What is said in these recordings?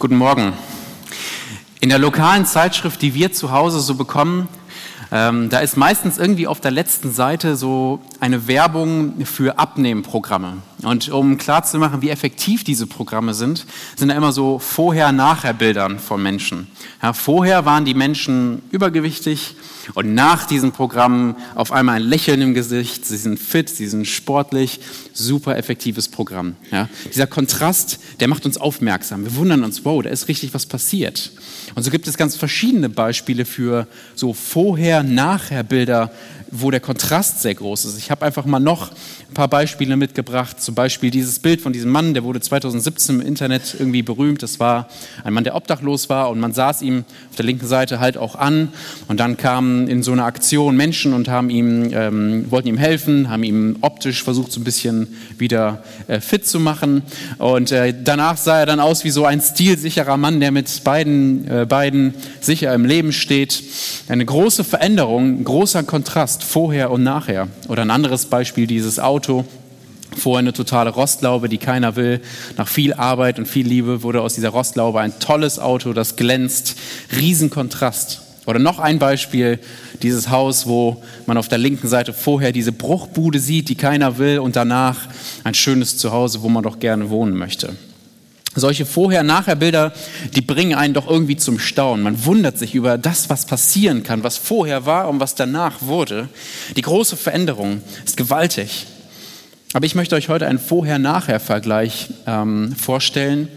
Guten Morgen. In der lokalen Zeitschrift, die wir zu Hause so bekommen, ähm, da ist meistens irgendwie auf der letzten Seite so eine Werbung für Abnehmprogramme. Und um klarzumachen, wie effektiv diese Programme sind, sind da immer so Vorher-Nachher-Bildern von Menschen. Ja, vorher waren die Menschen übergewichtig und nach diesen Programmen auf einmal ein Lächeln im Gesicht. Sie sind fit, sie sind sportlich. Super effektives Programm. Ja, dieser Kontrast, der macht uns aufmerksam. Wir wundern uns, wow, da ist richtig was passiert. Und so gibt es ganz verschiedene Beispiele für so Vorher-Nachher-Bilder wo der Kontrast sehr groß ist. Ich habe einfach mal noch ein paar Beispiele mitgebracht. Zum Beispiel dieses Bild von diesem Mann, der wurde 2017 im Internet irgendwie berühmt. Das war ein Mann, der obdachlos war und man saß ihm auf der linken Seite halt auch an. Und dann kamen in so einer Aktion Menschen und haben ihm, ähm, wollten ihm helfen, haben ihm optisch versucht, so ein bisschen wieder äh, fit zu machen. Und äh, danach sah er dann aus wie so ein stilsicherer Mann, der mit beiden, äh, beiden sicher im Leben steht. Eine große Veränderung, ein großer Kontrast Kontrast vorher und nachher. Oder ein anderes Beispiel, dieses Auto. Vorher eine totale Rostlaube, die keiner will. Nach viel Arbeit und viel Liebe wurde aus dieser Rostlaube ein tolles Auto, das glänzt. Riesenkontrast. Oder noch ein Beispiel, dieses Haus, wo man auf der linken Seite vorher diese Bruchbude sieht, die keiner will, und danach ein schönes Zuhause, wo man doch gerne wohnen möchte. Solche Vorher-Nachher-Bilder, die bringen einen doch irgendwie zum Staunen. Man wundert sich über das, was passieren kann, was vorher war und was danach wurde. Die große Veränderung ist gewaltig. Aber ich möchte euch heute einen Vorher-Nachher-Vergleich ähm, vorstellen,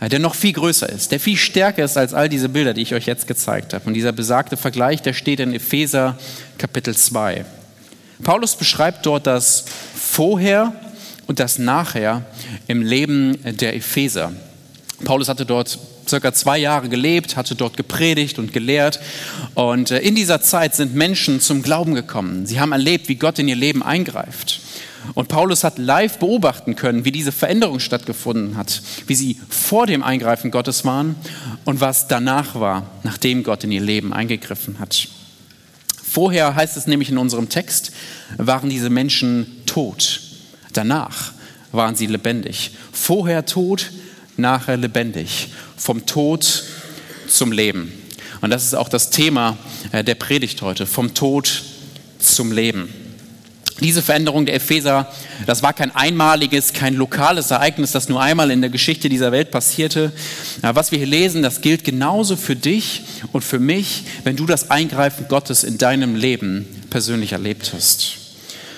äh, der noch viel größer ist, der viel stärker ist als all diese Bilder, die ich euch jetzt gezeigt habe. Und dieser besagte Vergleich, der steht in Epheser Kapitel 2. Paulus beschreibt dort das Vorher und das Nachher im Leben der Epheser. Paulus hatte dort circa zwei Jahre gelebt, hatte dort gepredigt und gelehrt. Und äh, in dieser Zeit sind Menschen zum Glauben gekommen. Sie haben erlebt, wie Gott in ihr Leben eingreift. Und Paulus hat live beobachten können, wie diese Veränderung stattgefunden hat, wie sie vor dem Eingreifen Gottes waren und was danach war, nachdem Gott in ihr Leben eingegriffen hat. Vorher heißt es nämlich in unserem Text, waren diese Menschen tot. Danach waren sie lebendig. Vorher tot, nachher lebendig. Vom Tod zum Leben. Und das ist auch das Thema äh, der Predigt heute. Vom Tod zum Leben. Diese Veränderung der Epheser, das war kein einmaliges, kein lokales Ereignis, das nur einmal in der Geschichte dieser Welt passierte. Was wir hier lesen, das gilt genauso für dich und für mich, wenn du das Eingreifen Gottes in deinem Leben persönlich erlebt hast.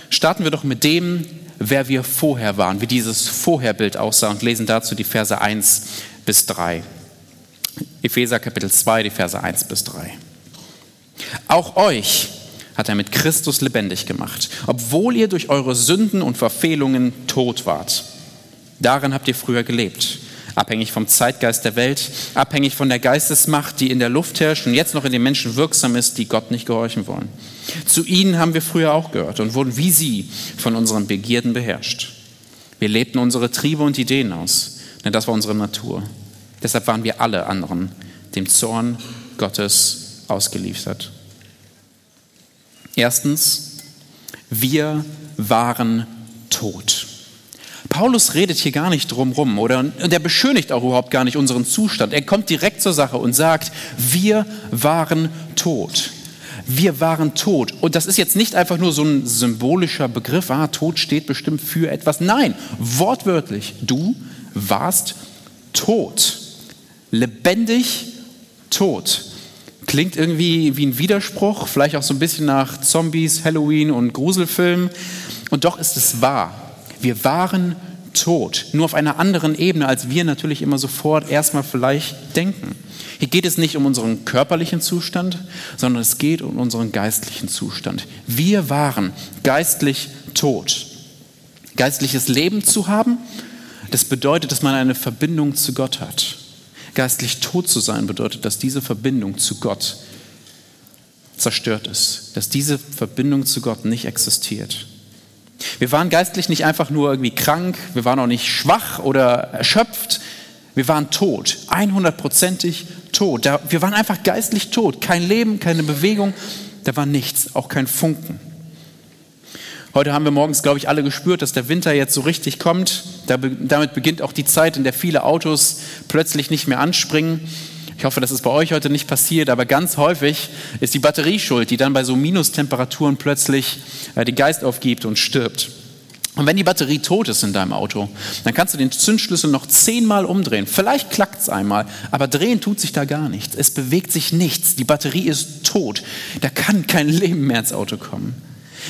Starten wir doch mit dem, wer wir vorher waren, wie dieses Vorherbild aussah und lesen dazu die Verse 1 bis 3. Epheser Kapitel 2, die Verse 1 bis 3. Auch euch hat er mit Christus lebendig gemacht, obwohl ihr durch eure Sünden und Verfehlungen tot wart. Darin habt ihr früher gelebt abhängig vom Zeitgeist der Welt, abhängig von der Geistesmacht, die in der Luft herrscht und jetzt noch in den Menschen wirksam ist, die Gott nicht gehorchen wollen. Zu ihnen haben wir früher auch gehört und wurden wie sie von unseren Begierden beherrscht. Wir lebten unsere Triebe und Ideen aus, denn das war unsere Natur. Deshalb waren wir alle anderen dem Zorn Gottes ausgeliefert. Erstens, wir waren tot. Paulus redet hier gar nicht drum rum oder und er beschönigt auch überhaupt gar nicht unseren Zustand. Er kommt direkt zur Sache und sagt, wir waren tot. Wir waren tot. Und das ist jetzt nicht einfach nur so ein symbolischer Begriff, ah, tot steht bestimmt für etwas. Nein, wortwörtlich, du warst tot. Lebendig tot. Klingt irgendwie wie ein Widerspruch, vielleicht auch so ein bisschen nach Zombies, Halloween und Gruselfilmen. Und doch ist es wahr. Wir waren tot, nur auf einer anderen Ebene, als wir natürlich immer sofort erstmal vielleicht denken. Hier geht es nicht um unseren körperlichen Zustand, sondern es geht um unseren geistlichen Zustand. Wir waren geistlich tot. Geistliches Leben zu haben, das bedeutet, dass man eine Verbindung zu Gott hat. Geistlich tot zu sein bedeutet, dass diese Verbindung zu Gott zerstört ist, dass diese Verbindung zu Gott nicht existiert. Wir waren geistlich nicht einfach nur irgendwie krank, wir waren auch nicht schwach oder erschöpft, wir waren tot, 100%ig tot. Wir waren einfach geistlich tot, kein Leben, keine Bewegung, da war nichts, auch kein Funken. Heute haben wir morgens, glaube ich, alle gespürt, dass der Winter jetzt so richtig kommt. Damit beginnt auch die Zeit, in der viele Autos plötzlich nicht mehr anspringen. Ich hoffe, das ist bei euch heute nicht passiert, aber ganz häufig ist die Batterie schuld, die dann bei so Minustemperaturen plötzlich äh, den Geist aufgibt und stirbt. Und wenn die Batterie tot ist in deinem Auto, dann kannst du den Zündschlüssel noch zehnmal umdrehen. Vielleicht klackt es einmal, aber drehen tut sich da gar nichts. Es bewegt sich nichts. Die Batterie ist tot. Da kann kein Leben mehr ins Auto kommen.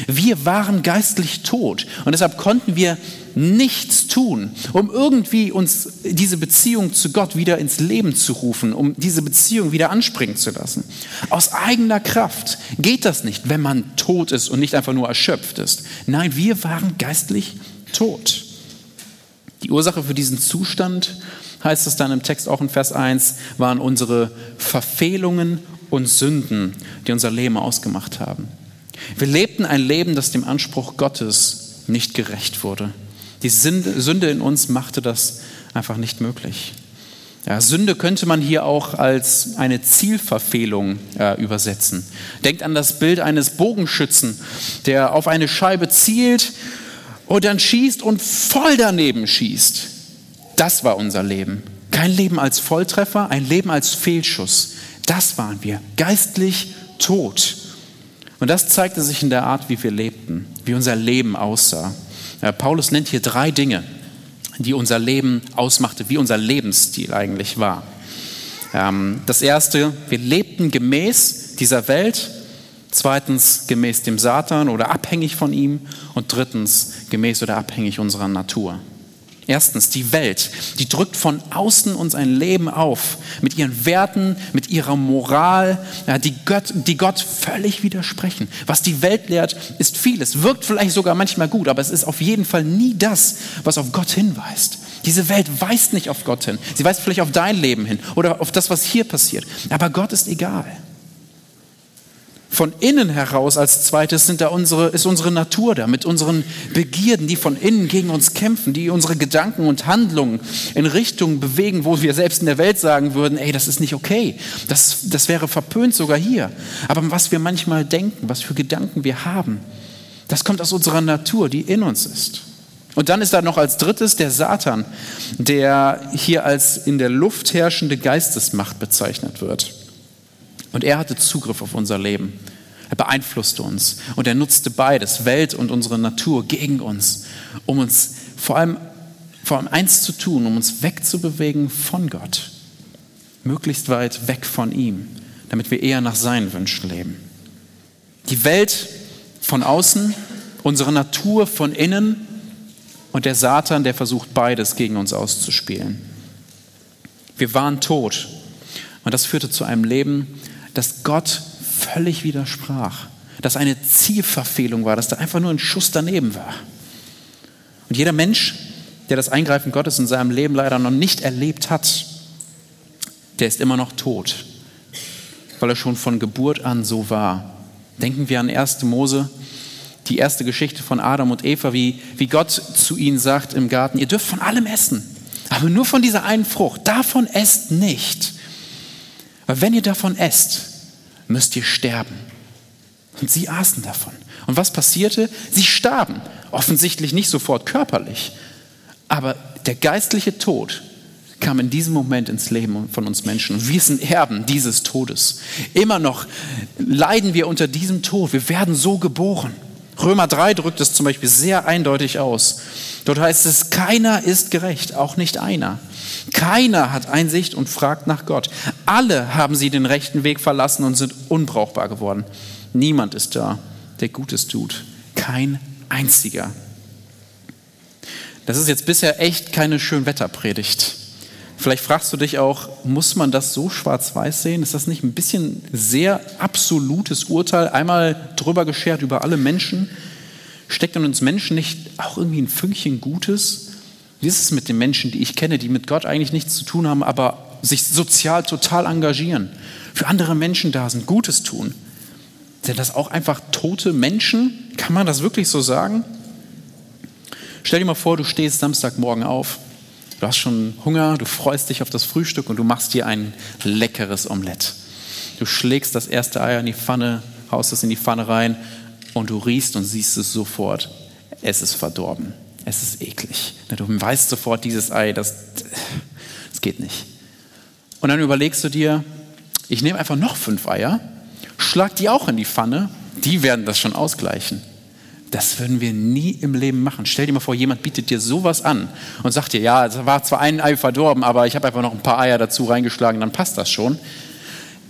Wir waren geistlich tot und deshalb konnten wir nichts tun, um irgendwie uns diese Beziehung zu Gott wieder ins Leben zu rufen, um diese Beziehung wieder anspringen zu lassen. Aus eigener Kraft geht das nicht, wenn man tot ist und nicht einfach nur erschöpft ist. Nein, wir waren geistlich tot. Die Ursache für diesen Zustand, heißt es dann im Text auch in Vers 1, waren unsere Verfehlungen und Sünden, die unser Leben ausgemacht haben. Wir lebten ein Leben, das dem Anspruch Gottes nicht gerecht wurde. Die Sünde in uns machte das einfach nicht möglich. Ja, Sünde könnte man hier auch als eine Zielverfehlung äh, übersetzen. Denkt an das Bild eines Bogenschützen, der auf eine Scheibe zielt und dann schießt und voll daneben schießt. Das war unser Leben. Kein Leben als Volltreffer, ein Leben als Fehlschuss. Das waren wir, geistlich tot. Und das zeigte sich in der Art, wie wir lebten, wie unser Leben aussah. Ja, Paulus nennt hier drei Dinge, die unser Leben ausmachte, wie unser Lebensstil eigentlich war. Ähm, das erste, wir lebten gemäß dieser Welt. Zweitens, gemäß dem Satan oder abhängig von ihm. Und drittens, gemäß oder abhängig unserer Natur. Erstens, die Welt, die drückt von außen uns ein Leben auf, mit ihren Werten, mit ihrer Moral, die, Gott, die Gott völlig widersprechen. Was die Welt lehrt, ist vieles, wirkt vielleicht sogar manchmal gut, aber es ist auf jeden Fall nie das, was auf Gott hinweist. Diese Welt weist nicht auf Gott hin. Sie weist vielleicht auf dein Leben hin oder auf das, was hier passiert. Aber Gott ist egal. Von innen heraus als zweites sind da unsere, ist unsere Natur da, mit unseren Begierden, die von innen gegen uns kämpfen, die unsere Gedanken und Handlungen in Richtungen bewegen, wo wir selbst in der Welt sagen würden, ey, das ist nicht okay, das, das wäre verpönt sogar hier. Aber was wir manchmal denken, was für Gedanken wir haben, das kommt aus unserer Natur, die in uns ist. Und dann ist da noch als drittes der Satan, der hier als in der Luft herrschende Geistesmacht bezeichnet wird. Und er hatte Zugriff auf unser Leben. Er beeinflusste uns und er nutzte beides, Welt und unsere Natur, gegen uns, um uns vor allem, vor allem eins zu tun, um uns wegzubewegen von Gott, möglichst weit weg von ihm, damit wir eher nach seinen Wünschen leben. Die Welt von außen, unsere Natur von innen und der Satan, der versucht beides gegen uns auszuspielen. Wir waren tot und das führte zu einem Leben, dass Gott völlig widersprach, dass eine Zielverfehlung war, dass da einfach nur ein Schuss daneben war. Und jeder Mensch, der das Eingreifen Gottes in seinem Leben leider noch nicht erlebt hat, der ist immer noch tot, weil er schon von Geburt an so war. Denken wir an 1. Mose, die erste Geschichte von Adam und Eva, wie, wie Gott zu ihnen sagt im Garten, ihr dürft von allem essen, aber nur von dieser einen Frucht, davon esst nicht. Weil wenn ihr davon esst, müsst ihr sterben. Und sie aßen davon. Und was passierte? Sie starben. Offensichtlich nicht sofort körperlich, aber der geistliche Tod kam in diesem Moment ins Leben von uns Menschen. Und wir sind Erben dieses Todes. Immer noch leiden wir unter diesem Tod. Wir werden so geboren. Römer 3 drückt es zum Beispiel sehr eindeutig aus. Dort heißt es, keiner ist gerecht, auch nicht einer. Keiner hat Einsicht und fragt nach Gott. Alle haben sie den rechten Weg verlassen und sind unbrauchbar geworden. Niemand ist da, der Gutes tut. Kein einziger. Das ist jetzt bisher echt keine Schönwetterpredigt. Vielleicht fragst du dich auch, muss man das so schwarz-weiß sehen? Ist das nicht ein bisschen sehr absolutes Urteil, einmal drüber geschert über alle Menschen? Steckt in uns Menschen nicht auch irgendwie ein Fünkchen Gutes? Wie ist es mit den Menschen, die ich kenne, die mit Gott eigentlich nichts zu tun haben, aber sich sozial total engagieren, für andere Menschen da sind, Gutes tun? Sind das auch einfach tote Menschen? Kann man das wirklich so sagen? Stell dir mal vor, du stehst Samstagmorgen auf, du hast schon Hunger, du freust dich auf das Frühstück und du machst dir ein leckeres Omelett. Du schlägst das erste Ei in die Pfanne, haust es in die Pfanne rein und du riechst und siehst es sofort. Es ist verdorben. Es ist eklig. Du weißt sofort, dieses Ei, das, das geht nicht. Und dann überlegst du dir, ich nehme einfach noch fünf Eier, schlag die auch in die Pfanne, die werden das schon ausgleichen. Das würden wir nie im Leben machen. Stell dir mal vor, jemand bietet dir sowas an und sagt dir, ja, es war zwar ein Ei verdorben, aber ich habe einfach noch ein paar Eier dazu reingeschlagen, dann passt das schon.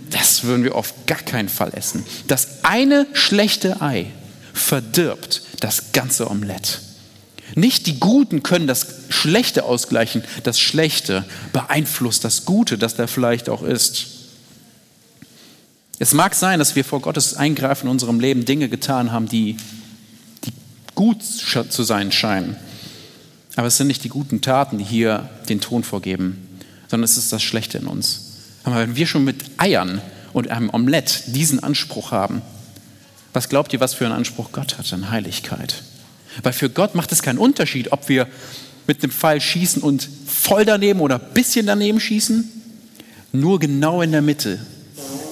Das würden wir auf gar keinen Fall essen. Das eine schlechte Ei verdirbt das ganze Omelett. Nicht die Guten können das Schlechte ausgleichen, das Schlechte beeinflusst das Gute, das da vielleicht auch ist. Es mag sein, dass wir vor Gottes Eingreifen in unserem Leben Dinge getan haben, die gut zu sein scheinen. Aber es sind nicht die guten Taten, die hier den Ton vorgeben, sondern es ist das Schlechte in uns. Aber wenn wir schon mit Eiern und einem Omelett diesen Anspruch haben, was glaubt ihr, was für einen Anspruch Gott hat an Heiligkeit? Weil für Gott macht es keinen Unterschied, ob wir mit dem Pfeil schießen und voll daneben oder ein bisschen daneben schießen. Nur genau in der Mitte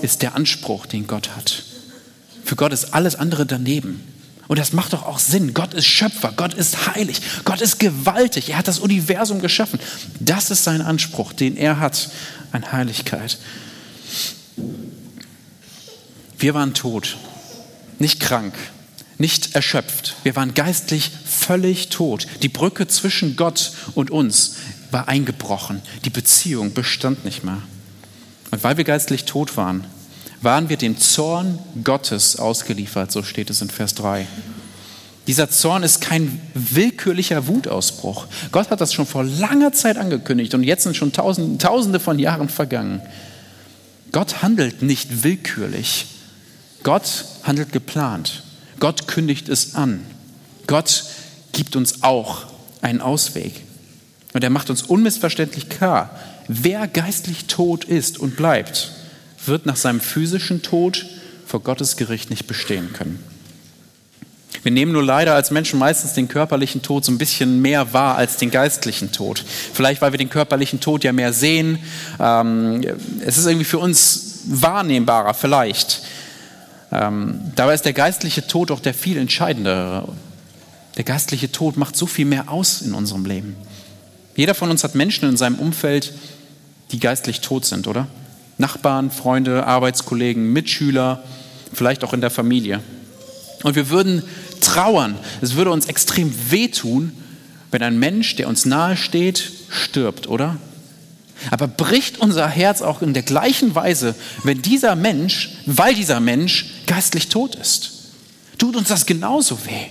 ist der Anspruch, den Gott hat. Für Gott ist alles andere daneben. Und das macht doch auch Sinn. Gott ist Schöpfer, Gott ist heilig, Gott ist gewaltig. Er hat das Universum geschaffen. Das ist sein Anspruch, den er hat an Heiligkeit. Wir waren tot, nicht krank, nicht erschöpft. Wir waren geistlich völlig tot. Die Brücke zwischen Gott und uns war eingebrochen. Die Beziehung bestand nicht mehr. Und weil wir geistlich tot waren, waren wir dem Zorn Gottes ausgeliefert, so steht es in Vers 3. Dieser Zorn ist kein willkürlicher Wutausbruch. Gott hat das schon vor langer Zeit angekündigt und jetzt sind schon tausende, tausende von Jahren vergangen. Gott handelt nicht willkürlich. Gott handelt geplant. Gott kündigt es an. Gott gibt uns auch einen Ausweg. Und er macht uns unmissverständlich klar, wer geistlich tot ist und bleibt, wird nach seinem physischen Tod vor Gottes Gericht nicht bestehen können. Wir nehmen nur leider als Menschen meistens den körperlichen Tod so ein bisschen mehr wahr als den geistlichen Tod. Vielleicht, weil wir den körperlichen Tod ja mehr sehen. Ähm, es ist irgendwie für uns wahrnehmbarer, vielleicht. Ähm, dabei ist der geistliche Tod auch der viel entscheidendere. Der geistliche Tod macht so viel mehr aus in unserem Leben. Jeder von uns hat Menschen in seinem Umfeld, die geistlich tot sind, oder? Nachbarn, Freunde, Arbeitskollegen, Mitschüler, vielleicht auch in der Familie. Und wir würden trauern, es würde uns extrem wehtun, wenn ein Mensch, der uns nahe steht, stirbt, oder? Aber bricht unser Herz auch in der gleichen Weise, wenn dieser Mensch, weil dieser Mensch geistlich tot ist? Tut uns das genauso weh?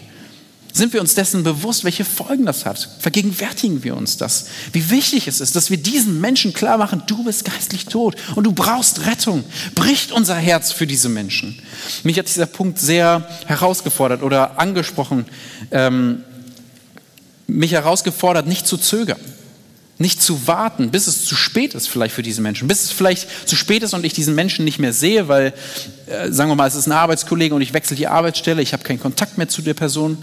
Sind wir uns dessen bewusst, welche Folgen das hat? Vergegenwärtigen wir uns das? Wie wichtig es ist, dass wir diesen Menschen klar machen, du bist geistlich tot und du brauchst Rettung. Bricht unser Herz für diese Menschen. Mich hat dieser Punkt sehr herausgefordert oder angesprochen, ähm, mich herausgefordert, nicht zu zögern. Nicht zu warten, bis es zu spät ist vielleicht für diese Menschen. Bis es vielleicht zu spät ist und ich diesen Menschen nicht mehr sehe, weil, äh, sagen wir mal, es ist ein Arbeitskollege und ich wechsle die Arbeitsstelle, ich habe keinen Kontakt mehr zu der Person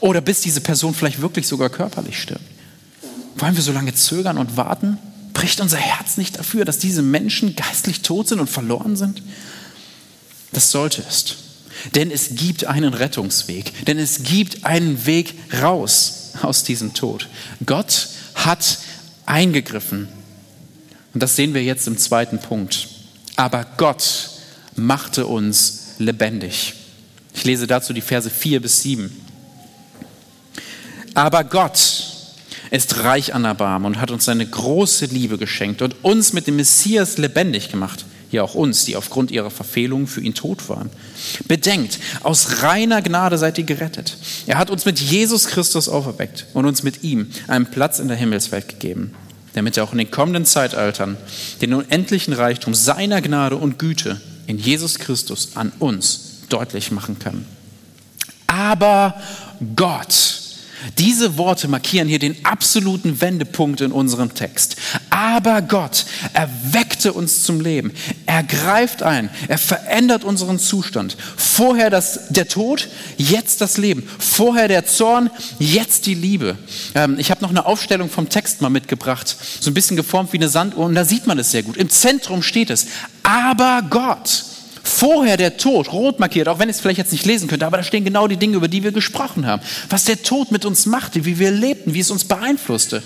oder bis diese Person vielleicht wirklich sogar körperlich stirbt. Wollen wir so lange zögern und warten? Bricht unser Herz nicht dafür, dass diese Menschen geistlich tot sind und verloren sind? Das sollte es. Denn es gibt einen Rettungsweg. Denn es gibt einen Weg raus aus diesem Tod. Gott hat eingegriffen. Und das sehen wir jetzt im zweiten Punkt. Aber Gott machte uns lebendig. Ich lese dazu die Verse 4 bis 7. Aber Gott ist reich an Erbarmen und hat uns seine große Liebe geschenkt und uns mit dem Messias lebendig gemacht. Ja, auch uns, die aufgrund ihrer Verfehlungen für ihn tot waren. Bedenkt, aus reiner Gnade seid ihr gerettet. Er hat uns mit Jesus Christus auferweckt und uns mit ihm einen Platz in der Himmelswelt gegeben, damit er auch in den kommenden Zeitaltern den unendlichen Reichtum seiner Gnade und Güte in Jesus Christus an uns deutlich machen kann. Aber Gott, diese Worte markieren hier den absoluten Wendepunkt in unserem Text. Aber Gott erweckte uns zum Leben. Er greift ein. Er verändert unseren Zustand. Vorher das, der Tod, jetzt das Leben. Vorher der Zorn, jetzt die Liebe. Ähm, ich habe noch eine Aufstellung vom Text mal mitgebracht. So ein bisschen geformt wie eine Sanduhr. Und da sieht man es sehr gut. Im Zentrum steht es. Aber Gott. Vorher der Tod, rot markiert, auch wenn ich es vielleicht jetzt nicht lesen könnte, aber da stehen genau die Dinge, über die wir gesprochen haben. Was der Tod mit uns machte, wie wir lebten, wie es uns beeinflusste.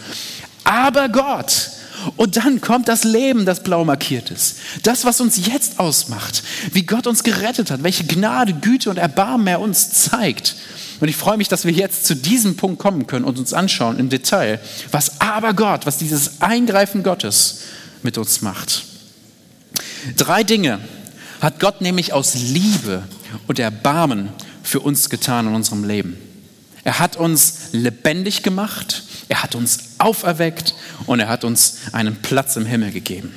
Aber Gott, und dann kommt das Leben, das blau markiert ist. Das, was uns jetzt ausmacht, wie Gott uns gerettet hat, welche Gnade, Güte und Erbarmen er uns zeigt. Und ich freue mich, dass wir jetzt zu diesem Punkt kommen können und uns anschauen im Detail, was aber Gott, was dieses Eingreifen Gottes mit uns macht. Drei Dinge hat Gott nämlich aus Liebe und Erbarmen für uns getan in unserem Leben. Er hat uns lebendig gemacht, er hat uns auferweckt und er hat uns einen Platz im Himmel gegeben.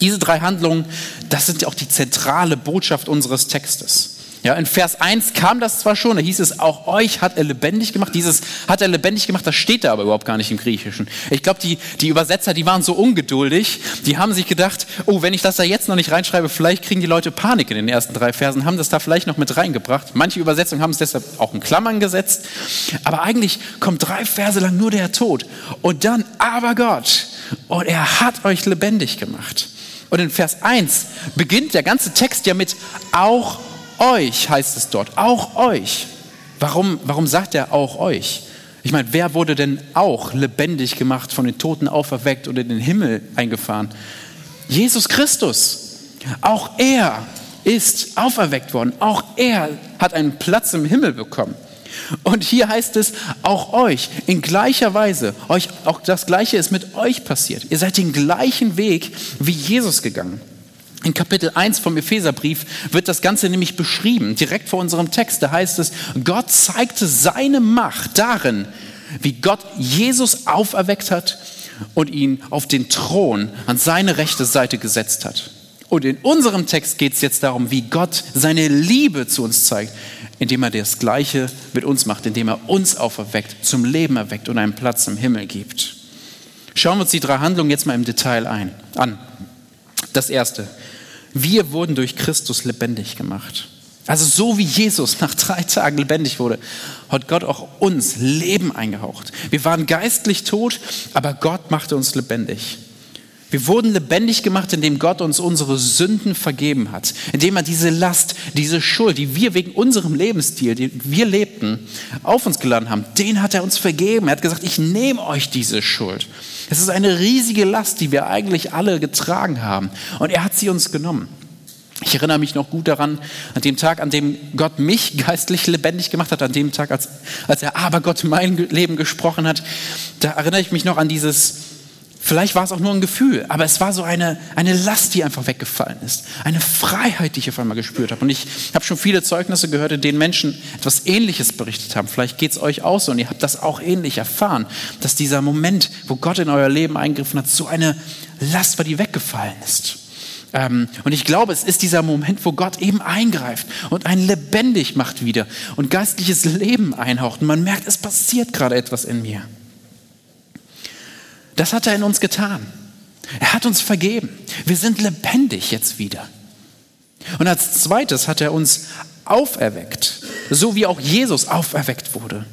Diese drei Handlungen, das sind auch die zentrale Botschaft unseres Textes. Ja, in Vers 1 kam das zwar schon, da hieß es, auch euch hat er lebendig gemacht. Dieses hat er lebendig gemacht, das steht da aber überhaupt gar nicht im Griechischen. Ich glaube, die, die Übersetzer, die waren so ungeduldig, die haben sich gedacht, oh, wenn ich das da jetzt noch nicht reinschreibe, vielleicht kriegen die Leute Panik in den ersten drei Versen, haben das da vielleicht noch mit reingebracht. Manche Übersetzungen haben es deshalb auch in Klammern gesetzt. Aber eigentlich kommt drei Verse lang nur der Tod. Und dann aber Gott. Und er hat euch lebendig gemacht. Und in Vers 1 beginnt der ganze Text ja mit auch euch heißt es dort, auch euch. Warum, warum sagt er auch euch? Ich meine, wer wurde denn auch lebendig gemacht, von den Toten auferweckt oder in den Himmel eingefahren? Jesus Christus. Auch er ist auferweckt worden. Auch er hat einen Platz im Himmel bekommen. Und hier heißt es, auch euch in gleicher Weise, euch, auch das Gleiche ist mit euch passiert. Ihr seid den gleichen Weg wie Jesus gegangen. In Kapitel 1 vom Epheserbrief wird das Ganze nämlich beschrieben, direkt vor unserem Text. Da heißt es, Gott zeigte seine Macht darin, wie Gott Jesus auferweckt hat und ihn auf den Thron an seine rechte Seite gesetzt hat. Und in unserem Text geht es jetzt darum, wie Gott seine Liebe zu uns zeigt, indem er das Gleiche mit uns macht, indem er uns auferweckt, zum Leben erweckt und einen Platz im Himmel gibt. Schauen wir uns die drei Handlungen jetzt mal im Detail ein, an. Das erste, wir wurden durch Christus lebendig gemacht. Also so wie Jesus nach drei Tagen lebendig wurde, hat Gott auch uns Leben eingehaucht. Wir waren geistlich tot, aber Gott machte uns lebendig. Wir wurden lebendig gemacht, indem Gott uns unsere Sünden vergeben hat, indem er diese Last, diese Schuld, die wir wegen unserem Lebensstil, den wir lebten, auf uns geladen haben, den hat er uns vergeben. Er hat gesagt, ich nehme euch diese Schuld. Es ist eine riesige Last, die wir eigentlich alle getragen haben. Und er hat sie uns genommen. Ich erinnere mich noch gut daran, an dem Tag, an dem Gott mich geistlich lebendig gemacht hat, an dem Tag, als, als er aber Gott mein Leben gesprochen hat. Da erinnere ich mich noch an dieses, vielleicht war es auch nur ein Gefühl, aber es war so eine, eine Last, die einfach weggefallen ist. Eine Freiheit, die ich auf einmal gespürt habe. Und ich habe schon viele Zeugnisse gehört, in denen Menschen etwas Ähnliches berichtet haben. Vielleicht geht es euch auch so und ihr habt das auch ähnlich erfahren, dass dieser Moment, wo Gott in euer Leben eingegriffen hat, so eine Last war, die weggefallen ist. Ähm, und ich glaube, es ist dieser Moment, wo Gott eben eingreift und einen lebendig macht wieder und geistliches Leben einhaucht. Und man merkt, es passiert gerade etwas in mir. Das hat er in uns getan. Er hat uns vergeben. Wir sind lebendig jetzt wieder. Und als zweites hat er uns auferweckt, so wie auch Jesus auferweckt wurde.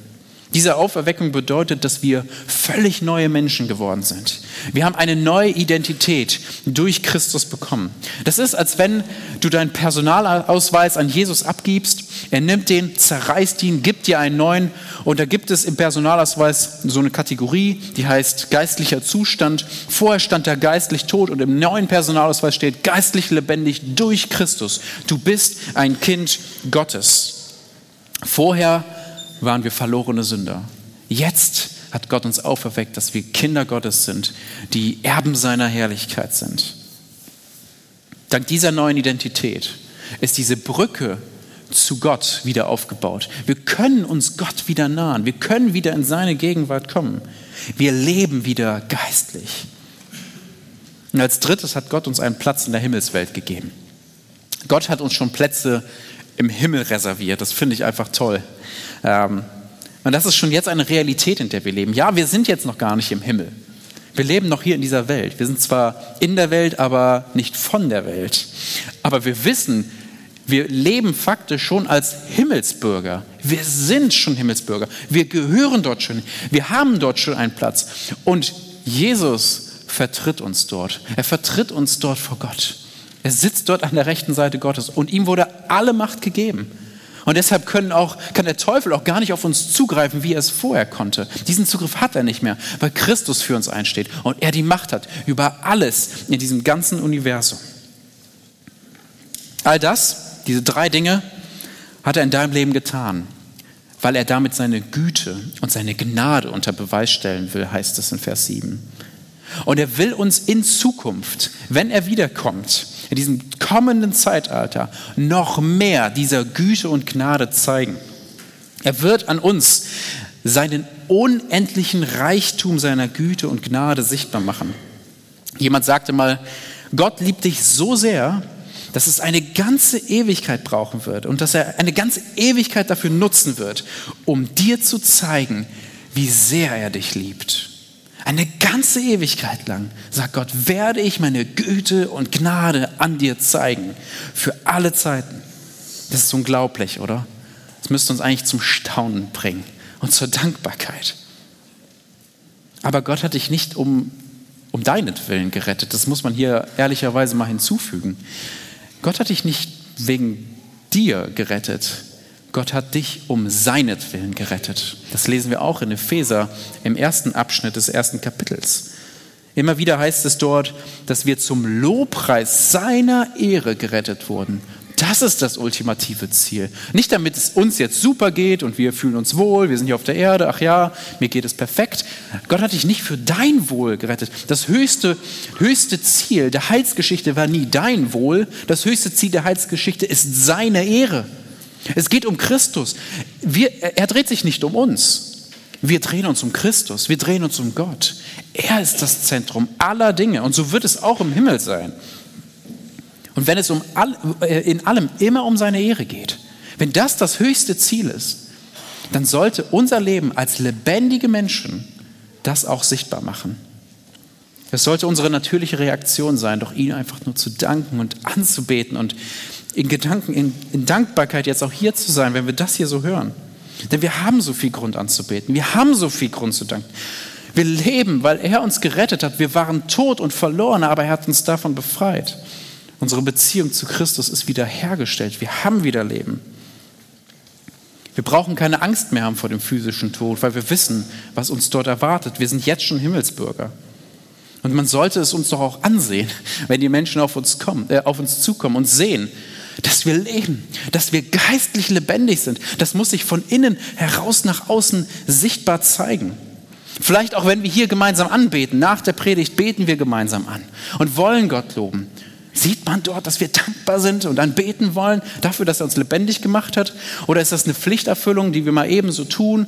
Diese Auferweckung bedeutet, dass wir völlig neue Menschen geworden sind. Wir haben eine neue Identität durch Christus bekommen. Das ist, als wenn du deinen Personalausweis an Jesus abgibst. Er nimmt den, zerreißt ihn, gibt dir einen neuen. Und da gibt es im Personalausweis so eine Kategorie, die heißt geistlicher Zustand. Vorher stand er geistlich tot und im neuen Personalausweis steht geistlich lebendig durch Christus. Du bist ein Kind Gottes. Vorher waren wir verlorene Sünder. Jetzt hat Gott uns auferweckt, dass wir Kinder Gottes sind, die Erben seiner Herrlichkeit sind. Dank dieser neuen Identität ist diese Brücke zu Gott wieder aufgebaut. Wir können uns Gott wieder nahen. Wir können wieder in seine Gegenwart kommen. Wir leben wieder geistlich. Und als drittes hat Gott uns einen Platz in der Himmelswelt gegeben. Gott hat uns schon Plätze im Himmel reserviert. Das finde ich einfach toll. Ähm, und das ist schon jetzt eine Realität, in der wir leben. Ja, wir sind jetzt noch gar nicht im Himmel. Wir leben noch hier in dieser Welt. Wir sind zwar in der Welt, aber nicht von der Welt. Aber wir wissen, wir leben faktisch schon als Himmelsbürger. Wir sind schon Himmelsbürger. Wir gehören dort schon. Wir haben dort schon einen Platz. Und Jesus vertritt uns dort. Er vertritt uns dort vor Gott. Er sitzt dort an der rechten Seite Gottes und ihm wurde alle Macht gegeben. Und deshalb können auch, kann der Teufel auch gar nicht auf uns zugreifen, wie er es vorher konnte. Diesen Zugriff hat er nicht mehr, weil Christus für uns einsteht und er die Macht hat über alles in diesem ganzen Universum. All das, diese drei Dinge, hat er in deinem Leben getan, weil er damit seine Güte und seine Gnade unter Beweis stellen will, heißt es in Vers 7. Und er will uns in Zukunft, wenn er wiederkommt, in diesem kommenden Zeitalter, noch mehr dieser Güte und Gnade zeigen. Er wird an uns seinen unendlichen Reichtum seiner Güte und Gnade sichtbar machen. Jemand sagte mal, Gott liebt dich so sehr, dass es eine ganze Ewigkeit brauchen wird und dass er eine ganze Ewigkeit dafür nutzen wird, um dir zu zeigen, wie sehr er dich liebt. Eine ganze Ewigkeit lang, sagt Gott, werde ich meine Güte und Gnade an dir zeigen. Für alle Zeiten. Das ist unglaublich, oder? Das müsste uns eigentlich zum Staunen bringen und zur Dankbarkeit. Aber Gott hat dich nicht um, um deinetwillen gerettet. Das muss man hier ehrlicherweise mal hinzufügen. Gott hat dich nicht wegen dir gerettet. Gott hat dich um seinetwillen gerettet. Das lesen wir auch in Epheser im ersten Abschnitt des ersten Kapitels. Immer wieder heißt es dort, dass wir zum Lobpreis seiner Ehre gerettet wurden. Das ist das ultimative Ziel. Nicht damit es uns jetzt super geht und wir fühlen uns wohl, wir sind hier auf der Erde, ach ja, mir geht es perfekt. Gott hat dich nicht für dein Wohl gerettet. Das höchste, höchste Ziel der Heilsgeschichte war nie dein Wohl. Das höchste Ziel der Heilsgeschichte ist seine Ehre. Es geht um Christus. Wir, er dreht sich nicht um uns. Wir drehen uns um Christus. Wir drehen uns um Gott. Er ist das Zentrum aller Dinge. Und so wird es auch im Himmel sein. Und wenn es um all, äh, in allem immer um seine Ehre geht, wenn das das höchste Ziel ist, dann sollte unser Leben als lebendige Menschen das auch sichtbar machen. Es sollte unsere natürliche Reaktion sein, doch ihn einfach nur zu danken und anzubeten und in Gedanken, in, in Dankbarkeit jetzt auch hier zu sein, wenn wir das hier so hören. Denn wir haben so viel Grund anzubeten. Wir haben so viel Grund zu danken. Wir leben, weil er uns gerettet hat. Wir waren tot und verloren, aber er hat uns davon befreit. Unsere Beziehung zu Christus ist wiederhergestellt. Wir haben wieder Leben. Wir brauchen keine Angst mehr haben vor dem physischen Tod, weil wir wissen, was uns dort erwartet. Wir sind jetzt schon Himmelsbürger. Und man sollte es uns doch auch ansehen, wenn die Menschen auf uns, kommen, äh, auf uns zukommen und sehen, dass wir leben, dass wir geistlich lebendig sind. Das muss sich von innen heraus nach außen sichtbar zeigen. Vielleicht auch, wenn wir hier gemeinsam anbeten. Nach der Predigt beten wir gemeinsam an und wollen Gott loben. Sieht man dort, dass wir dankbar sind und dann beten wollen dafür, dass er uns lebendig gemacht hat? Oder ist das eine Pflichterfüllung, die wir mal ebenso tun?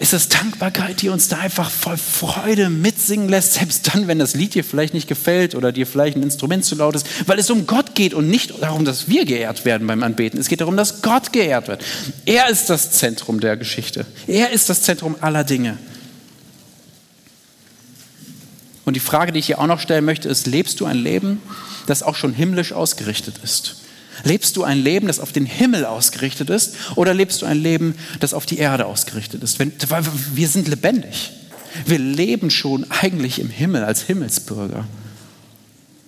Ist das Dankbarkeit, die uns da einfach voll Freude mitsingen lässt, selbst dann, wenn das Lied dir vielleicht nicht gefällt oder dir vielleicht ein Instrument zu laut ist, weil es um Gott geht und nicht darum, dass wir geehrt werden beim Anbeten. Es geht darum, dass Gott geehrt wird. Er ist das Zentrum der Geschichte. Er ist das Zentrum aller Dinge. Und die Frage, die ich hier auch noch stellen möchte, ist, lebst du ein Leben, das auch schon himmlisch ausgerichtet ist? Lebst du ein Leben, das auf den Himmel ausgerichtet ist, oder lebst du ein Leben, das auf die Erde ausgerichtet ist? Wenn, wir sind lebendig. Wir leben schon eigentlich im Himmel als Himmelsbürger.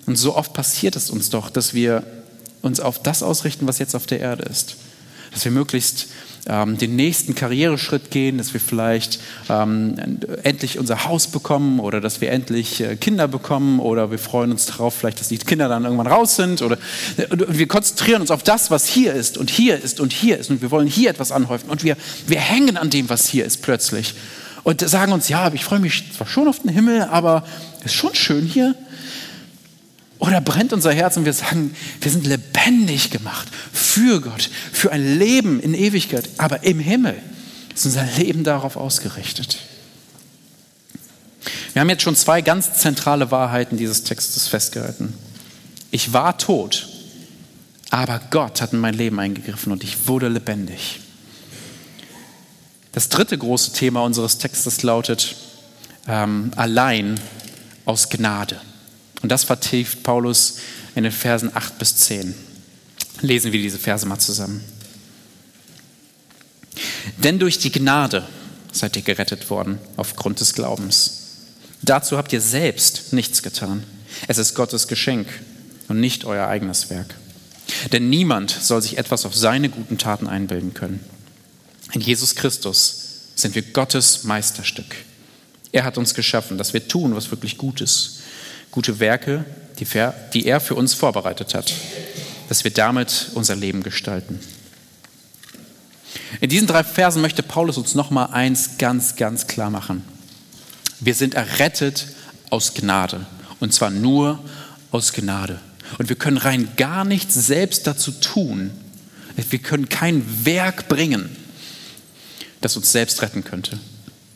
Und so oft passiert es uns doch, dass wir uns auf das ausrichten, was jetzt auf der Erde ist. Dass wir möglichst ähm, den nächsten Karriereschritt gehen, dass wir vielleicht ähm, endlich unser Haus bekommen oder dass wir endlich äh, Kinder bekommen oder wir freuen uns darauf, vielleicht, dass die Kinder dann irgendwann raus sind oder wir konzentrieren uns auf das, was hier ist und hier ist und hier ist und wir wollen hier etwas anhäufen und wir, wir hängen an dem, was hier ist plötzlich und sagen uns, ja, ich freue mich zwar schon auf den Himmel, aber es ist schon schön hier. Oder brennt unser Herz und wir sagen, wir sind lebendig gemacht für Gott, für ein Leben in Ewigkeit, aber im Himmel ist unser Leben darauf ausgerichtet. Wir haben jetzt schon zwei ganz zentrale Wahrheiten dieses Textes festgehalten. Ich war tot, aber Gott hat in mein Leben eingegriffen und ich wurde lebendig. Das dritte große Thema unseres Textes lautet ähm, allein aus Gnade. Und das vertieft Paulus in den Versen 8 bis 10. Lesen wir diese Verse mal zusammen. Denn durch die Gnade seid ihr gerettet worden aufgrund des Glaubens. Dazu habt ihr selbst nichts getan. Es ist Gottes Geschenk. und nicht euer eigenes Werk. Denn niemand soll sich etwas auf seine guten Taten einbilden können. In Jesus Christus sind wir Gottes Meisterstück. Er hat uns geschaffen, dass wir tun, was wirklich gut ist. Gute Werke, die er für uns vorbereitet hat, dass wir damit unser Leben gestalten. In diesen drei Versen möchte Paulus uns noch mal eins ganz, ganz klar machen. Wir sind errettet aus Gnade. Und zwar nur aus Gnade. Und wir können rein gar nichts selbst dazu tun. Wir können kein Werk bringen, das uns selbst retten könnte.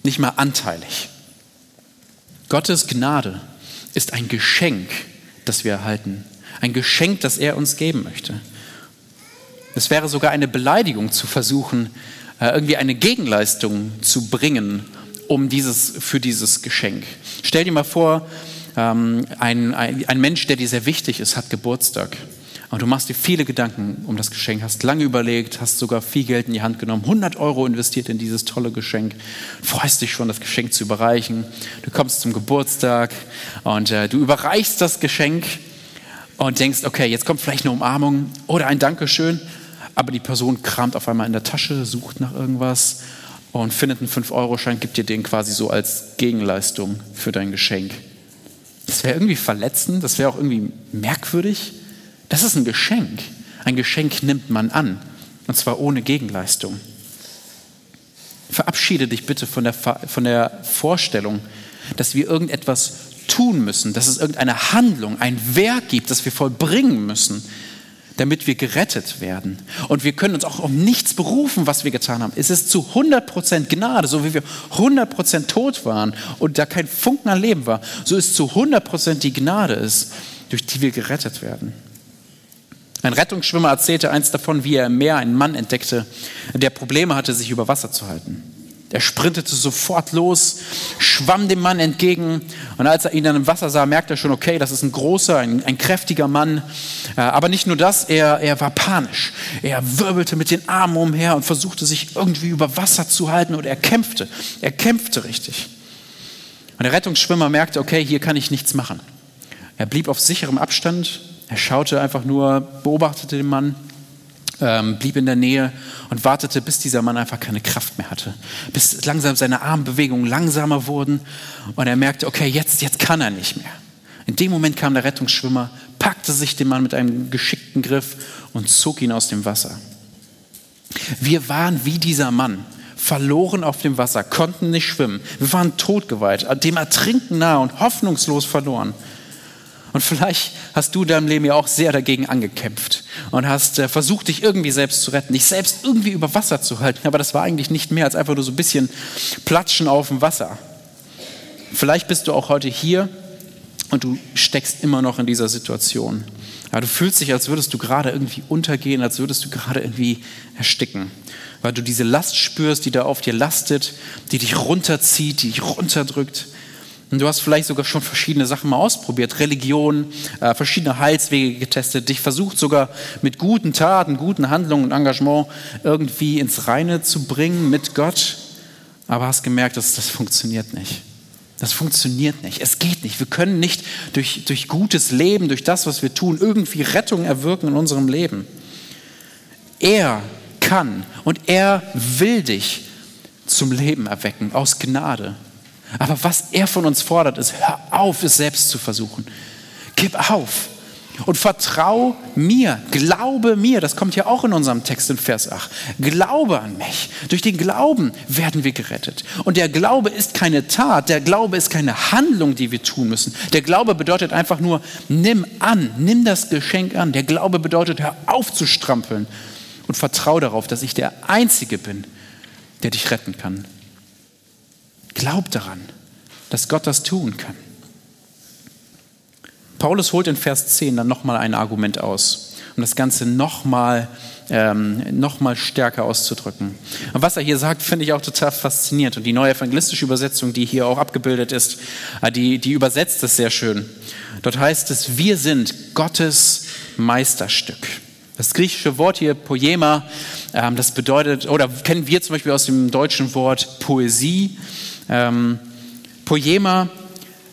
Nicht mal anteilig. Gottes Gnade ist ein Geschenk, das wir erhalten. Ein Geschenk, das er uns geben möchte. Es wäre sogar eine Beleidigung zu versuchen, äh, irgendwie eine Gegenleistung zu bringen um dieses, für dieses Geschenk. Stell dir mal vor, ähm, ein, ein, ein Mensch, der dir sehr wichtig ist, hat Geburtstag. Und du machst dir viele Gedanken um das Geschenk, hast lange überlegt, hast sogar viel Geld in die Hand genommen, 100 Euro investiert in dieses tolle Geschenk, freust dich schon, das Geschenk zu überreichen. Du kommst zum Geburtstag und äh, du überreichst das Geschenk und denkst, okay, jetzt kommt vielleicht eine Umarmung oder ein Dankeschön, aber die Person kramt auf einmal in der Tasche, sucht nach irgendwas und findet einen 5-Euro-Schein, gibt dir den quasi so als Gegenleistung für dein Geschenk. Das wäre irgendwie verletzend, das wäre auch irgendwie merkwürdig. Das ist ein Geschenk. Ein Geschenk nimmt man an, und zwar ohne Gegenleistung. Verabschiede dich bitte von der, von der Vorstellung, dass wir irgendetwas tun müssen, dass es irgendeine Handlung, ein Werk gibt, das wir vollbringen müssen, damit wir gerettet werden. Und wir können uns auch um nichts berufen, was wir getan haben. Es ist zu 100% Gnade, so wie wir 100% tot waren und da kein Funken an Leben war, so ist zu 100% die Gnade ist, durch die wir gerettet werden. Ein Rettungsschwimmer erzählte eins davon, wie er im Meer einen Mann entdeckte, der Probleme hatte, sich über Wasser zu halten. Er sprintete sofort los, schwamm dem Mann entgegen und als er ihn dann im Wasser sah, merkte er schon, okay, das ist ein großer, ein, ein kräftiger Mann. Äh, aber nicht nur das, er, er war panisch. Er wirbelte mit den Armen umher und versuchte sich irgendwie über Wasser zu halten und er kämpfte. Er kämpfte richtig. Und der Rettungsschwimmer merkte, okay, hier kann ich nichts machen. Er blieb auf sicherem Abstand, er schaute einfach nur, beobachtete den Mann ähm, blieb in der Nähe und wartete, bis dieser Mann einfach keine Kraft mehr hatte. Bis langsam seine Armbewegungen langsamer wurden und er merkte, okay, jetzt, jetzt kann er nicht mehr. In dem Moment kam der Rettungsschwimmer, packte sich den Mann mit einem geschickten Griff und zog ihn aus dem Wasser. Wir waren wie dieser Mann, verloren auf dem Wasser, konnten nicht schwimmen. Wir waren totgeweiht, dem Ertrinken nahe und hoffnungslos verloren. Und vielleicht hast du in deinem Leben ja auch sehr dagegen angekämpft und hast äh, versucht, dich irgendwie selbst zu retten, dich selbst irgendwie über Wasser zu halten. Aber das war eigentlich nicht mehr als einfach nur so ein bisschen Platschen auf dem Wasser. Vielleicht bist du auch heute hier und du steckst immer noch in dieser Situation. Aber du fühlst dich, als würdest du gerade irgendwie untergehen, als würdest du gerade irgendwie ersticken. Weil du diese Last spürst, die da auf dir lastet, die dich runterzieht, die dich runterdrückt. Und du hast vielleicht sogar schon verschiedene Sachen mal ausprobiert, Religion, äh, verschiedene Heilswege getestet, dich versucht sogar mit guten Taten, guten Handlungen und Engagement irgendwie ins Reine zu bringen mit Gott, aber hast gemerkt, dass das funktioniert nicht. Das funktioniert nicht. Es geht nicht. Wir können nicht durch, durch gutes Leben, durch das, was wir tun, irgendwie Rettung erwirken in unserem Leben. Er kann und er will dich zum Leben erwecken, aus Gnade. Aber was er von uns fordert, ist, hör auf, es selbst zu versuchen. Gib auf und vertrau mir, glaube mir. Das kommt ja auch in unserem Text in Vers 8. Glaube an mich. Durch den Glauben werden wir gerettet. Und der Glaube ist keine Tat, der Glaube ist keine Handlung, die wir tun müssen. Der Glaube bedeutet einfach nur, nimm an, nimm das Geschenk an. Der Glaube bedeutet, hör auf zu strampeln und vertrau darauf, dass ich der Einzige bin, der dich retten kann. Glaub daran, dass Gott das tun kann. Paulus holt in Vers 10 dann nochmal ein Argument aus, um das Ganze nochmal ähm, noch stärker auszudrücken. Und was er hier sagt, finde ich auch total faszinierend. Und die neue evangelistische Übersetzung, die hier auch abgebildet ist, äh, die, die übersetzt es sehr schön. Dort heißt es, wir sind Gottes Meisterstück. Das griechische Wort hier, Poema, ähm, das bedeutet, oder kennen wir zum Beispiel aus dem deutschen Wort Poesie, ähm, Poema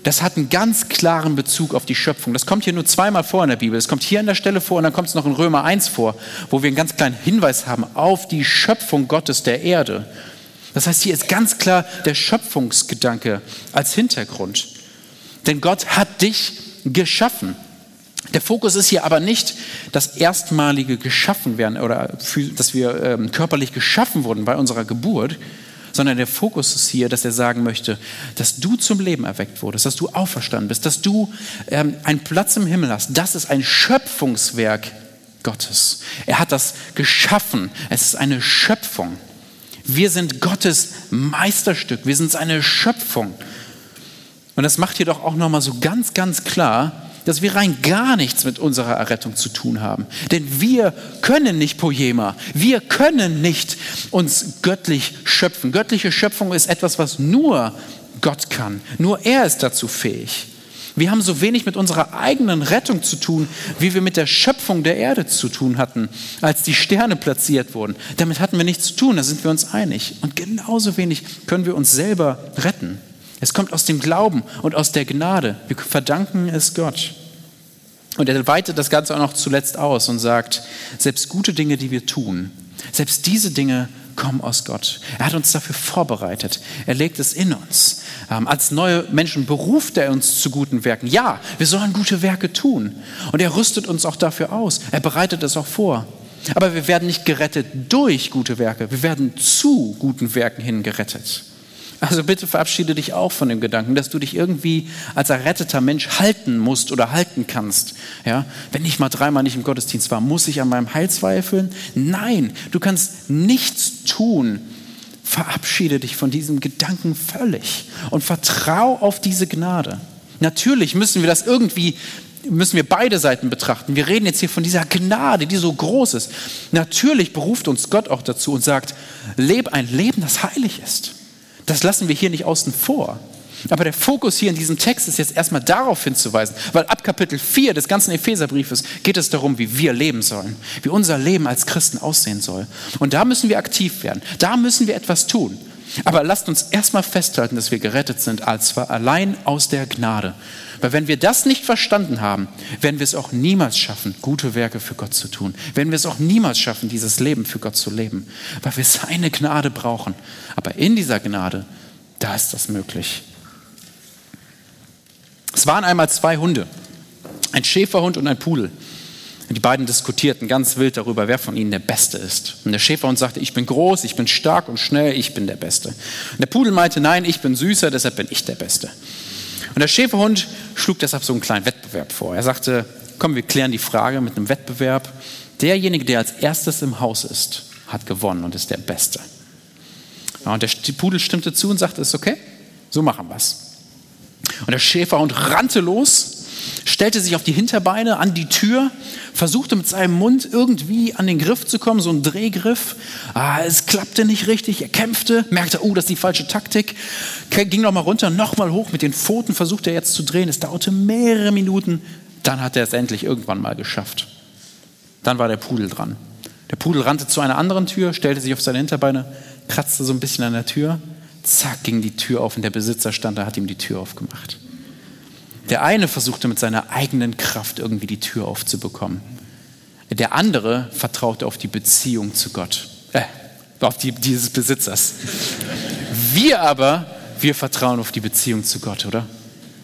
das hat einen ganz klaren Bezug auf die Schöpfung. Das kommt hier nur zweimal vor in der Bibel. Es kommt hier an der Stelle vor und dann kommt es noch in Römer 1 vor, wo wir einen ganz kleinen Hinweis haben auf die Schöpfung Gottes der Erde. Das heißt, hier ist ganz klar der Schöpfungsgedanke als Hintergrund. Denn Gott hat dich geschaffen. Der Fokus ist hier aber nicht das erstmalige Geschaffenwerden oder dass wir ähm, körperlich geschaffen wurden bei unserer Geburt, sondern der Fokus ist hier, dass er sagen möchte, dass du zum Leben erweckt wurdest, dass du auferstanden bist, dass du ähm, einen Platz im Himmel hast. Das ist ein Schöpfungswerk Gottes. Er hat das geschaffen. Es ist eine Schöpfung. Wir sind Gottes Meisterstück. Wir sind seine Schöpfung. Und das macht jedoch auch nochmal so ganz, ganz klar, dass wir rein gar nichts mit unserer Errettung zu tun haben. Denn wir können nicht Poema, wir können nicht uns göttlich schöpfen. Göttliche Schöpfung ist etwas, was nur Gott kann. Nur er ist dazu fähig. Wir haben so wenig mit unserer eigenen Rettung zu tun, wie wir mit der Schöpfung der Erde zu tun hatten, als die Sterne platziert wurden. Damit hatten wir nichts zu tun, da sind wir uns einig. Und genauso wenig können wir uns selber retten. Es kommt aus dem Glauben und aus der Gnade. Wir verdanken es Gott. Und er weitet das Ganze auch noch zuletzt aus und sagt, selbst gute Dinge, die wir tun, selbst diese Dinge kommen aus Gott. Er hat uns dafür vorbereitet. Er legt es in uns. Ähm, als neue Menschen beruft er uns zu guten Werken. Ja, wir sollen gute Werke tun. Und er rüstet uns auch dafür aus. Er bereitet es auch vor. Aber wir werden nicht gerettet durch gute Werke. Wir werden zu guten Werken hin gerettet. Also bitte verabschiede dich auch von dem Gedanken, dass du dich irgendwie als erretteter Mensch halten musst oder halten kannst. Ja? Wenn ich mal dreimal nicht im Gottesdienst war, muss ich an meinem Heil zweifeln? Nein, du kannst nichts tun. Verabschiede dich von diesem Gedanken völlig und vertrau auf diese Gnade. Natürlich müssen wir das irgendwie müssen wir beide Seiten betrachten. Wir reden jetzt hier von dieser Gnade, die so groß ist. Natürlich beruft uns Gott auch dazu und sagt, lebe ein Leben, das heilig ist. Das lassen wir hier nicht außen vor. Aber der Fokus hier in diesem Text ist jetzt erstmal darauf hinzuweisen, weil ab Kapitel 4 des ganzen Epheserbriefes geht es darum, wie wir leben sollen, wie unser Leben als Christen aussehen soll. Und da müssen wir aktiv werden, da müssen wir etwas tun. Aber lasst uns erstmal festhalten, dass wir gerettet sind, als zwar allein aus der Gnade. Weil wenn wir das nicht verstanden haben, werden wir es auch niemals schaffen, gute Werke für Gott zu tun. Werden wir es auch niemals schaffen, dieses Leben für Gott zu leben. Weil wir seine Gnade brauchen. Aber in dieser Gnade, da ist das möglich. Es waren einmal zwei Hunde, ein Schäferhund und ein Pudel. Die beiden diskutierten ganz wild darüber, wer von ihnen der Beste ist. Und der Schäferhund sagte, ich bin groß, ich bin stark und schnell, ich bin der Beste. Und der Pudel meinte, nein, ich bin süßer, deshalb bin ich der Beste. Und der Schäferhund schlug deshalb so einen kleinen Wettbewerb vor. Er sagte, komm, wir klären die Frage mit einem Wettbewerb. Derjenige, der als erstes im Haus ist, hat gewonnen und ist der Beste. Ja, und der Pudel stimmte zu und sagte, ist okay, so machen wir es. Und der Schäferhund rannte los stellte sich auf die Hinterbeine an die Tür, versuchte mit seinem Mund irgendwie an den Griff zu kommen, so ein Drehgriff. Ah, es klappte nicht richtig, er kämpfte, merkte, oh, das ist die falsche Taktik, ging nochmal runter, nochmal hoch, mit den Pfoten versuchte er jetzt zu drehen. Es dauerte mehrere Minuten, dann hat er es endlich irgendwann mal geschafft. Dann war der Pudel dran. Der Pudel rannte zu einer anderen Tür, stellte sich auf seine Hinterbeine, kratzte so ein bisschen an der Tür. Zack, ging die Tür auf und der Besitzer stand da, hat ihm die Tür aufgemacht. Der eine versuchte mit seiner eigenen Kraft irgendwie die Tür aufzubekommen. Der andere vertraute auf die Beziehung zu Gott, äh, auf die dieses Besitzers. Wir aber, wir vertrauen auf die Beziehung zu Gott, oder?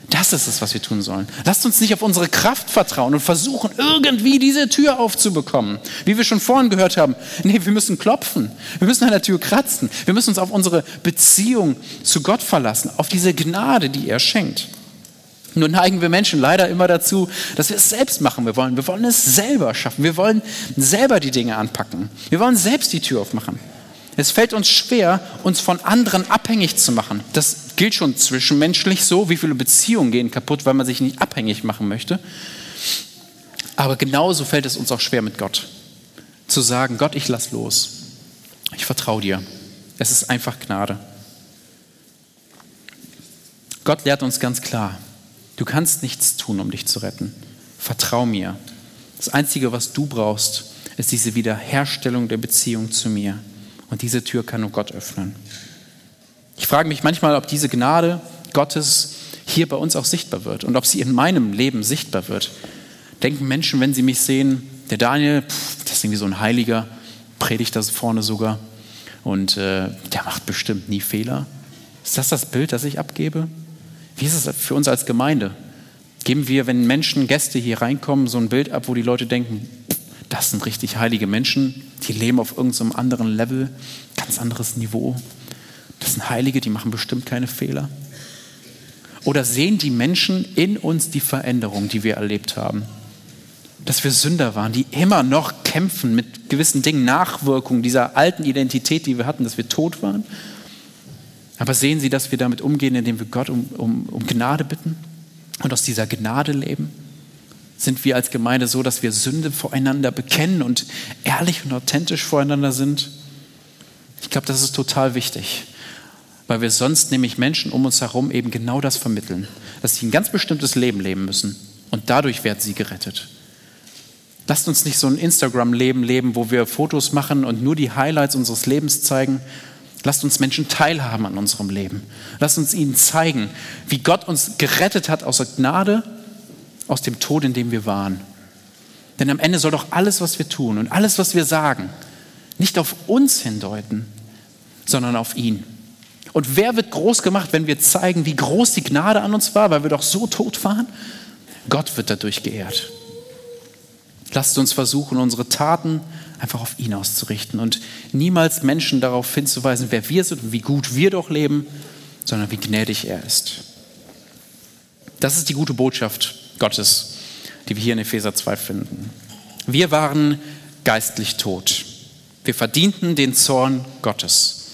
Das ist es, was wir tun sollen. Lasst uns nicht auf unsere Kraft vertrauen und versuchen, irgendwie diese Tür aufzubekommen. Wie wir schon vorhin gehört haben. Nee, wir müssen klopfen. Wir müssen an der Tür kratzen. Wir müssen uns auf unsere Beziehung zu Gott verlassen, auf diese Gnade, die er schenkt. Nur neigen wir Menschen leider immer dazu, dass wir es selbst machen wir wollen. Wir wollen es selber schaffen. Wir wollen selber die Dinge anpacken. Wir wollen selbst die Tür aufmachen. Es fällt uns schwer, uns von anderen abhängig zu machen. Das gilt schon zwischenmenschlich so. Wie viele Beziehungen gehen kaputt, weil man sich nicht abhängig machen möchte. Aber genauso fällt es uns auch schwer mit Gott. Zu sagen, Gott, ich lass los. Ich vertraue dir. Es ist einfach Gnade. Gott lehrt uns ganz klar, Du kannst nichts tun, um dich zu retten. Vertrau mir. Das Einzige, was du brauchst, ist diese Wiederherstellung der Beziehung zu mir. Und diese Tür kann nur Gott öffnen. Ich frage mich manchmal, ob diese Gnade Gottes hier bei uns auch sichtbar wird und ob sie in meinem Leben sichtbar wird. Denken Menschen, wenn sie mich sehen, der Daniel, pff, das ist irgendwie so ein Heiliger, predigt das vorne sogar und äh, der macht bestimmt nie Fehler. Ist das das Bild, das ich abgebe? Wie ist es für uns als Gemeinde? Geben wir, wenn Menschen, Gäste hier reinkommen, so ein Bild ab, wo die Leute denken, das sind richtig heilige Menschen, die leben auf irgendeinem anderen Level, ganz anderes Niveau. Das sind Heilige, die machen bestimmt keine Fehler. Oder sehen die Menschen in uns die Veränderung, die wir erlebt haben? Dass wir Sünder waren, die immer noch kämpfen mit gewissen Dingen, Nachwirkungen dieser alten Identität, die wir hatten, dass wir tot waren. Aber sehen sie, dass wir damit umgehen, indem wir Gott um, um, um Gnade bitten und aus dieser Gnade leben? Sind wir als Gemeinde so, dass wir Sünde voreinander bekennen und ehrlich und authentisch voreinander sind? Ich glaube, das ist total wichtig weil wir sonst nämlich Menschen um uns herum eben genau das vermitteln, dass sie ein ganz bestimmtes Leben leben müssen und dadurch werden sie gerettet. Lasst uns nicht so ein Instagram-Leben leben, wo wir Fotos machen und nur die Highlights unseres Lebens zeigen. Lasst uns Menschen teilhaben an unserem Leben. Lasst uns ihnen zeigen, wie Gott uns gerettet hat aus der Gnade, aus dem Tod, in dem wir waren. Denn am Ende soll doch alles, was wir tun und alles, was wir sagen, nicht auf uns hindeuten, sondern auf ihn. Und wer wird groß gemacht, wenn wir zeigen, wie groß die Gnade an uns war, weil wir doch so tot waren? Gott wird dadurch geehrt. Lasst uns versuchen, unsere Taten einfach auf ihn auszurichten und niemals Menschen darauf hinzuweisen, wer wir sind und wie gut wir doch leben, sondern wie gnädig er ist. Das ist die gute Botschaft Gottes, die wir hier in Epheser 2 finden. Wir waren geistlich tot. Wir verdienten den Zorn Gottes.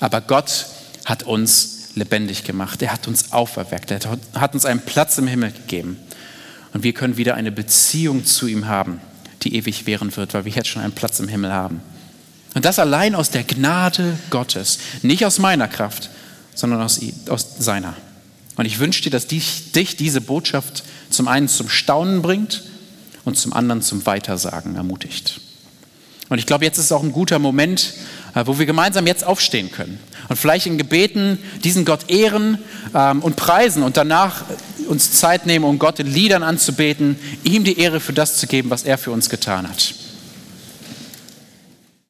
Aber Gott hat uns lebendig gemacht. Er hat uns auferweckt. Er hat uns einen Platz im Himmel gegeben. Und wir können wieder eine Beziehung zu ihm haben, die ewig währen wird, weil wir jetzt schon einen Platz im Himmel haben. Und das allein aus der Gnade Gottes. Nicht aus meiner Kraft, sondern aus, aus seiner. Und ich wünsche dir, dass dich, dich diese Botschaft zum einen zum Staunen bringt und zum anderen zum Weitersagen ermutigt. Und ich glaube, jetzt ist auch ein guter Moment, äh, wo wir gemeinsam jetzt aufstehen können und vielleicht in Gebeten diesen Gott ehren ähm, und preisen und danach uns Zeit nehmen, um Gott in Liedern anzubeten, ihm die Ehre für das zu geben, was er für uns getan hat.